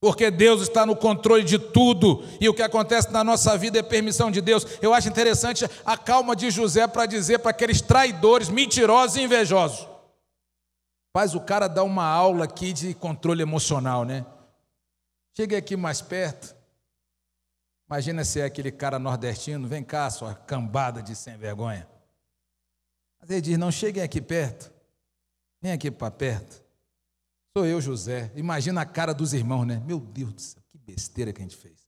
porque Deus está no controle de tudo e o que acontece na nossa vida é permissão de Deus. Eu acho interessante a calma de José para dizer para aqueles traidores, mentirosos e invejosos. Faz o cara dar uma aula aqui de controle emocional, né? Chegue aqui mais perto. Imagina se é aquele cara nordestino, vem cá, sua cambada de sem vergonha. Mas ele diz: não cheguem aqui perto, vem aqui para perto. Sou eu, José. Imagina a cara dos irmãos, né? Meu Deus do céu, que besteira que a gente fez.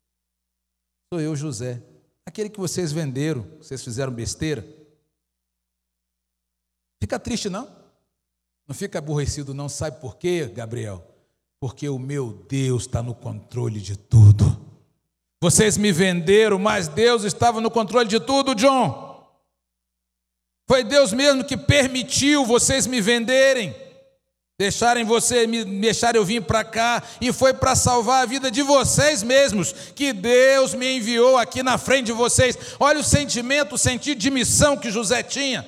Sou eu, José. Aquele que vocês venderam, vocês fizeram besteira. Fica triste, não? Não fica aborrecido, não. Sabe por quê, Gabriel? Porque o meu Deus está no controle de tudo. Vocês me venderam, mas Deus estava no controle de tudo, John. Foi Deus mesmo que permitiu vocês me venderem, deixarem você me deixar eu vir para cá e foi para salvar a vida de vocês mesmos que Deus me enviou aqui na frente de vocês. Olha o sentimento, o sentido de missão que José tinha.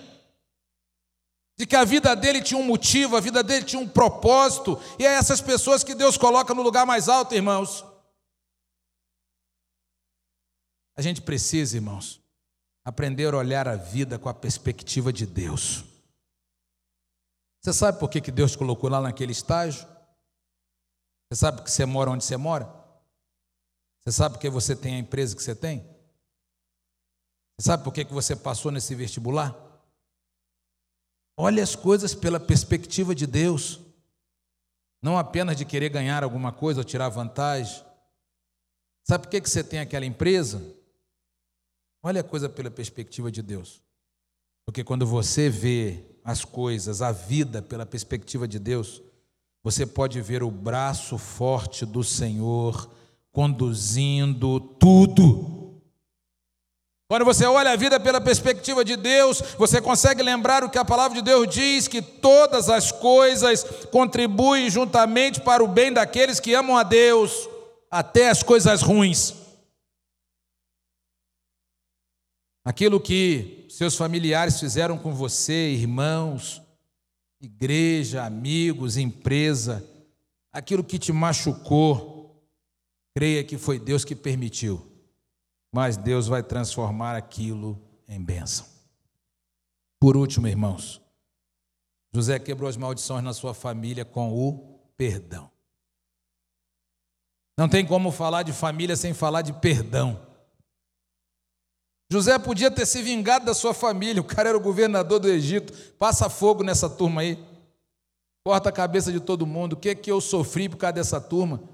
De que a vida dele tinha um motivo, a vida dele tinha um propósito, e é essas pessoas que Deus coloca no lugar mais alto, irmãos. A gente precisa, irmãos, aprender a olhar a vida com a perspectiva de Deus. Você sabe por que, que Deus colocou lá naquele estágio? Você sabe que você mora onde você mora? Você sabe por que você tem a empresa que você tem? Você sabe por que, que você passou nesse vestibular? Olhe as coisas pela perspectiva de Deus, não apenas de querer ganhar alguma coisa ou tirar vantagem. Sabe por que, você tem aquela empresa? Olha a coisa pela perspectiva de Deus. Porque quando você vê as coisas, a vida pela perspectiva de Deus, você pode ver o braço forte do Senhor conduzindo tudo. Quando você olha a vida pela perspectiva de Deus, você consegue lembrar o que a palavra de Deus diz: que todas as coisas contribuem juntamente para o bem daqueles que amam a Deus, até as coisas ruins. Aquilo que seus familiares fizeram com você, irmãos, igreja, amigos, empresa, aquilo que te machucou, creia que foi Deus que permitiu, mas Deus vai transformar aquilo em bênção. Por último, irmãos, José quebrou as maldições na sua família com o perdão. Não tem como falar de família sem falar de perdão. José podia ter se vingado da sua família, o cara era o governador do Egito. Passa fogo nessa turma aí. Corta a cabeça de todo mundo. O que é que eu sofri por causa dessa turma?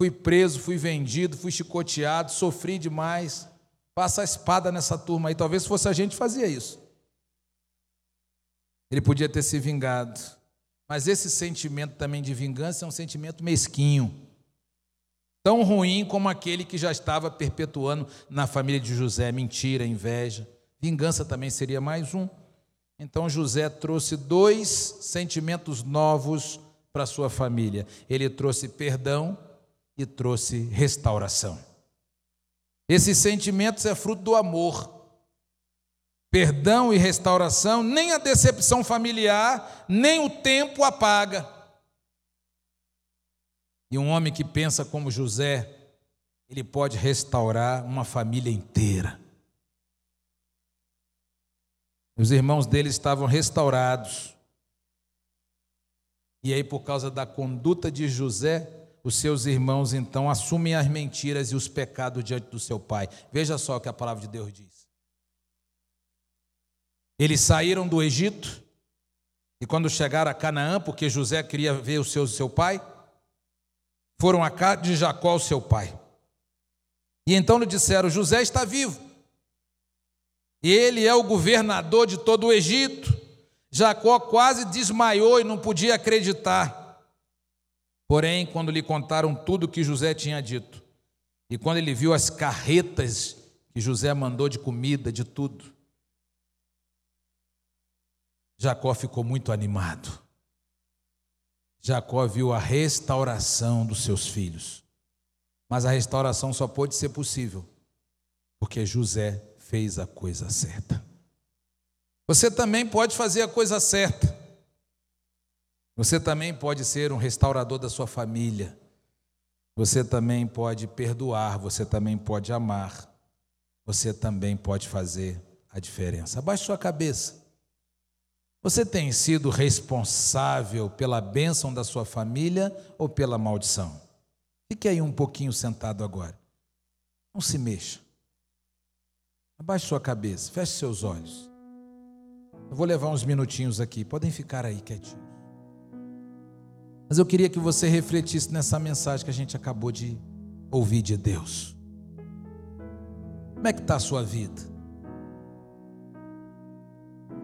Fui preso, fui vendido, fui chicoteado, sofri demais. Passa a espada nessa turma aí. Talvez se fosse a gente fazia isso. Ele podia ter se vingado. Mas esse sentimento também de vingança é um sentimento mesquinho tão ruim como aquele que já estava perpetuando na família de José mentira, inveja. Vingança também seria mais um. Então José trouxe dois sentimentos novos para sua família. Ele trouxe perdão e trouxe restauração. Esses sentimentos é fruto do amor. Perdão e restauração, nem a decepção familiar, nem o tempo apaga. E um homem que pensa como José, ele pode restaurar uma família inteira. Os irmãos dele estavam restaurados. E aí, por causa da conduta de José, os seus irmãos então assumem as mentiras e os pecados diante do seu pai. Veja só o que a palavra de Deus diz. Eles saíram do Egito, e quando chegaram a Canaã, porque José queria ver o seu, seu pai, foram à casa de Jacó, seu pai. E então lhe disseram: José está vivo. Ele é o governador de todo o Egito. Jacó quase desmaiou e não podia acreditar. Porém, quando lhe contaram tudo o que José tinha dito, e quando ele viu as carretas que José mandou de comida, de tudo, Jacó ficou muito animado. Jacó viu a restauração dos seus filhos. Mas a restauração só pôde ser possível porque José fez a coisa certa. Você também pode fazer a coisa certa. Você também pode ser um restaurador da sua família. Você também pode perdoar, você também pode amar. Você também pode fazer a diferença. Abaixe sua cabeça. Você tem sido responsável pela bênção da sua família ou pela maldição? Fique aí um pouquinho sentado agora. Não se mexa. Abaixe sua cabeça, feche seus olhos. Eu vou levar uns minutinhos aqui, podem ficar aí quietinhos. Mas eu queria que você refletisse nessa mensagem que a gente acabou de ouvir de Deus. Como é que está a sua vida?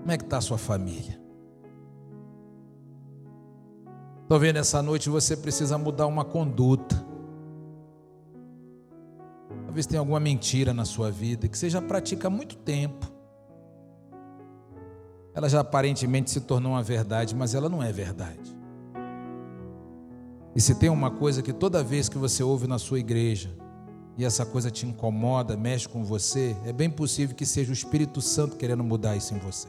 Como é que está a sua família? Talvez nessa noite você precisa mudar uma conduta. Talvez tenha alguma mentira na sua vida que você já pratica há muito tempo. ela já aparentemente se tornou uma verdade, mas ela não é verdade. E se tem uma coisa que toda vez que você ouve na sua igreja, e essa coisa te incomoda, mexe com você, é bem possível que seja o Espírito Santo querendo mudar isso em você.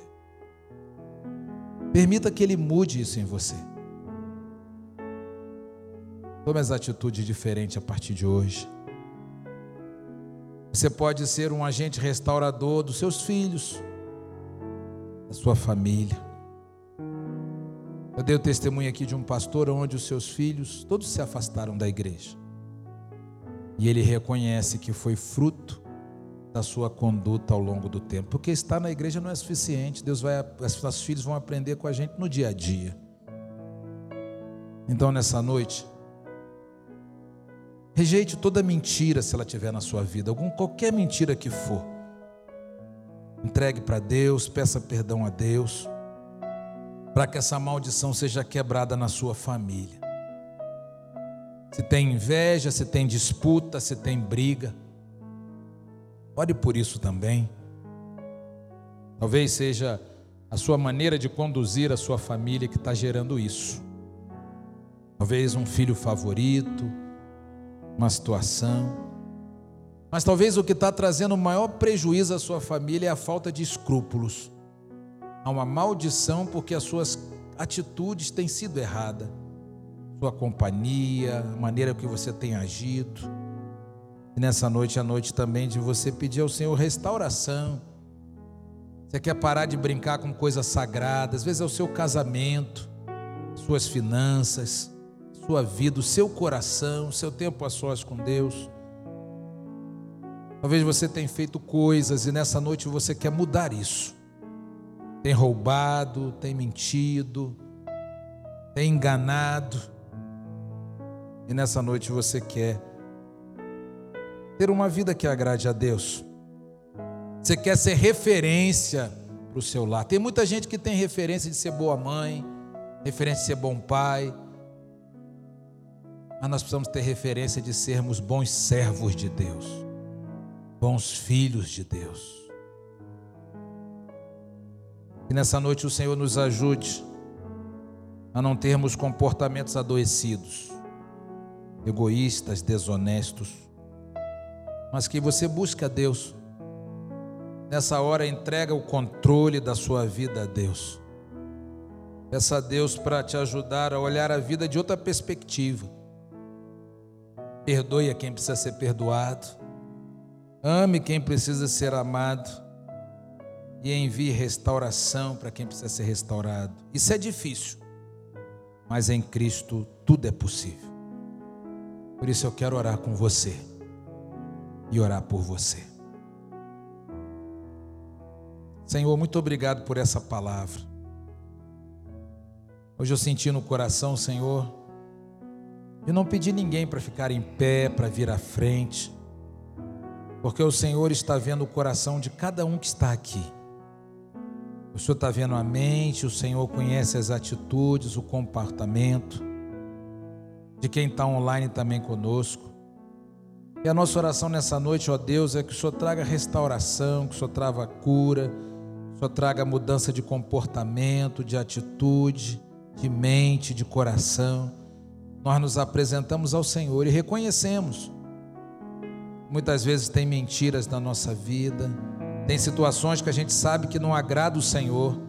Permita que ele mude isso em você. Tome as atitudes diferentes a partir de hoje. Você pode ser um agente restaurador dos seus filhos, da sua família. Eu dei o testemunho aqui de um pastor onde os seus filhos todos se afastaram da igreja. E ele reconhece que foi fruto da sua conduta ao longo do tempo. Porque estar na igreja não é suficiente. Deus vai, nossos filhos vão aprender com a gente no dia a dia. Então, nessa noite, rejeite toda mentira se ela tiver na sua vida, algum qualquer mentira que for. Entregue para Deus, peça perdão a Deus, para que essa maldição seja quebrada na sua família se tem inveja, se tem disputa, se tem briga. Ore por isso também. Talvez seja a sua maneira de conduzir a sua família que está gerando isso. Talvez um filho favorito, uma situação. Mas talvez o que está trazendo o maior prejuízo à sua família é a falta de escrúpulos. Há uma maldição porque as suas atitudes têm sido erradas sua companhia, a maneira que você tem agido. E nessa noite, a noite também de você pedir ao Senhor restauração. Você quer parar de brincar com coisas sagradas, às vezes é o seu casamento, suas finanças, sua vida, o seu coração, o seu tempo a sós com Deus. Talvez você tenha feito coisas e nessa noite você quer mudar isso. Tem roubado, tem mentido, tem enganado e nessa noite você quer ter uma vida que agrade a Deus. Você quer ser referência para o seu lar. Tem muita gente que tem referência de ser boa mãe, referência de ser bom pai. Mas nós precisamos ter referência de sermos bons servos de Deus, bons filhos de Deus. Que nessa noite o Senhor nos ajude a não termos comportamentos adoecidos egoístas, desonestos, mas que você busca Deus. Nessa hora entrega o controle da sua vida a Deus. Peça a Deus para te ajudar a olhar a vida de outra perspectiva. Perdoe a quem precisa ser perdoado. Ame quem precisa ser amado. E envie restauração para quem precisa ser restaurado. Isso é difícil, mas em Cristo tudo é possível. Por isso eu quero orar com você e orar por você. Senhor, muito obrigado por essa palavra. Hoje eu senti no coração, Senhor, de não pedir ninguém para ficar em pé, para vir à frente, porque o Senhor está vendo o coração de cada um que está aqui. O Senhor está vendo a mente, o Senhor conhece as atitudes, o comportamento de quem está online também conosco. E a nossa oração nessa noite, ó Deus, é que o Senhor traga restauração, que o Senhor traga cura, que o Senhor traga mudança de comportamento, de atitude, de mente, de coração. Nós nos apresentamos ao Senhor e reconhecemos. Muitas vezes tem mentiras na nossa vida, tem situações que a gente sabe que não agrada o Senhor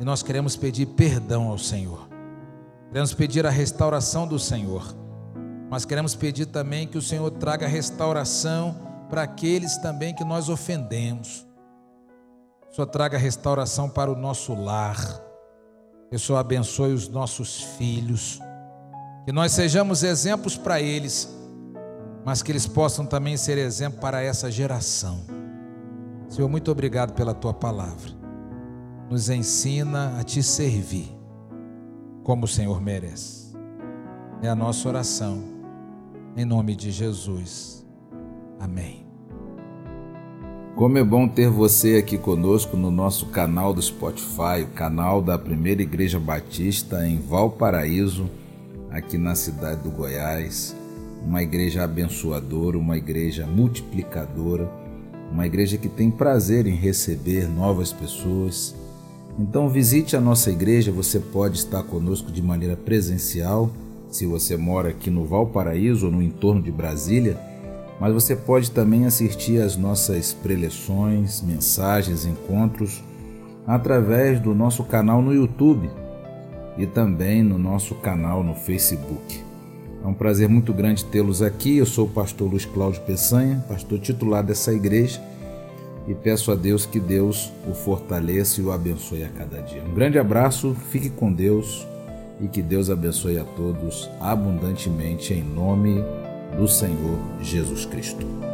e nós queremos pedir perdão ao Senhor. Queremos pedir a restauração do Senhor, mas queremos pedir também que o Senhor traga restauração para aqueles também que nós ofendemos. Senhor traga restauração para o nosso lar. Que Senhor abençoe os nossos filhos. Que nós sejamos exemplos para eles, mas que eles possam também ser exemplo para essa geração. Senhor, muito obrigado pela tua palavra. Nos ensina a te servir como o Senhor merece. É a nossa oração, em nome de Jesus. Amém. Como é bom ter você aqui conosco no nosso canal do Spotify, o canal da Primeira Igreja Batista em Valparaíso, aqui na cidade do Goiás. Uma igreja abençoadora, uma igreja multiplicadora, uma igreja que tem prazer em receber novas pessoas Então visite a nossa igreja, você pode estar conosco de maneira presencial, se você mora aqui no Valparaíso ou no entorno de Brasília, mas você pode também assistir às nossas preleções, mensagens, encontros através do nosso canal no YouTube e também no nosso canal no Facebook. É um prazer muito grande tê-los aqui. Eu sou o pastor Luiz Cláudio Peçanha, pastor titular dessa igreja e peço a Deus que Deus o fortaleça e o abençoe a cada dia. Um grande abraço, fique com Deus e que Deus abençoe a todos abundantemente em nome do Senhor Jesus Cristo.